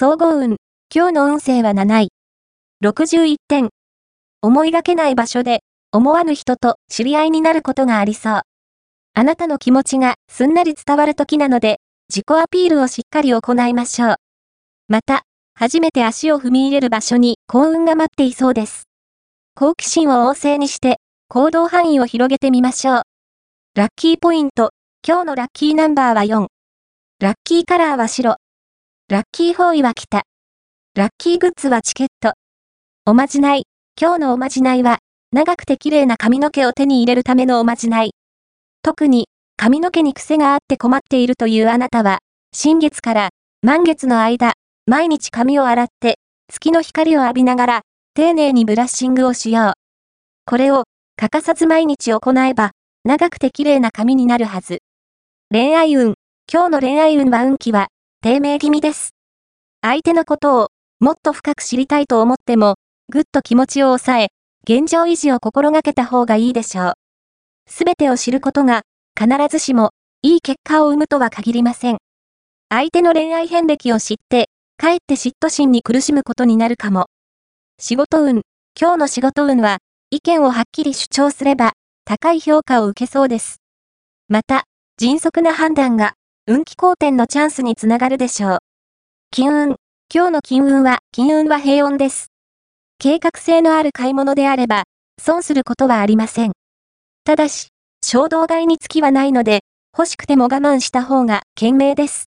総合運。今日の運勢は7位。61点。思いがけない場所で、思わぬ人と知り合いになることがありそう。あなたの気持ちがすんなり伝わる時なので、自己アピールをしっかり行いましょう。また、初めて足を踏み入れる場所に幸運が待っていそうです。好奇心を旺盛にして、行動範囲を広げてみましょう。ラッキーポイント。今日のラッキーナンバーは4。ラッキーカラーは白。ラッキーフォーイは北。ラッキーグッズはチケット。おまじない。今日のおまじないは、長くて綺麗な髪の毛を手に入れるためのおまじない。特に、髪の毛に癖があって困っているというあなたは、新月から満月の間、毎日髪を洗って、月の光を浴びながら、丁寧にブラッシングをしよう。これを、欠かさず毎日行えば、長くて綺麗な髪になるはず。恋愛運。今日の恋愛運は運気は、低迷気味です。相手のことを、もっと深く知りたいと思っても、ぐっと気持ちを抑え、現状維持を心がけた方がいいでしょう。すべてを知ることが、必ずしも、いい結果を生むとは限りません。相手の恋愛遍歴を知って、かえって嫉妬心に苦しむことになるかも。仕事運、今日の仕事運は、意見をはっきり主張すれば、高い評価を受けそうです。また、迅速な判断が、運気好転のチャンスにつながるでしょう。金運、今日の金運は、金運は平穏です。計画性のある買い物であれば、損することはありません。ただし、衝動買いにつきはないので、欲しくても我慢した方が賢明です。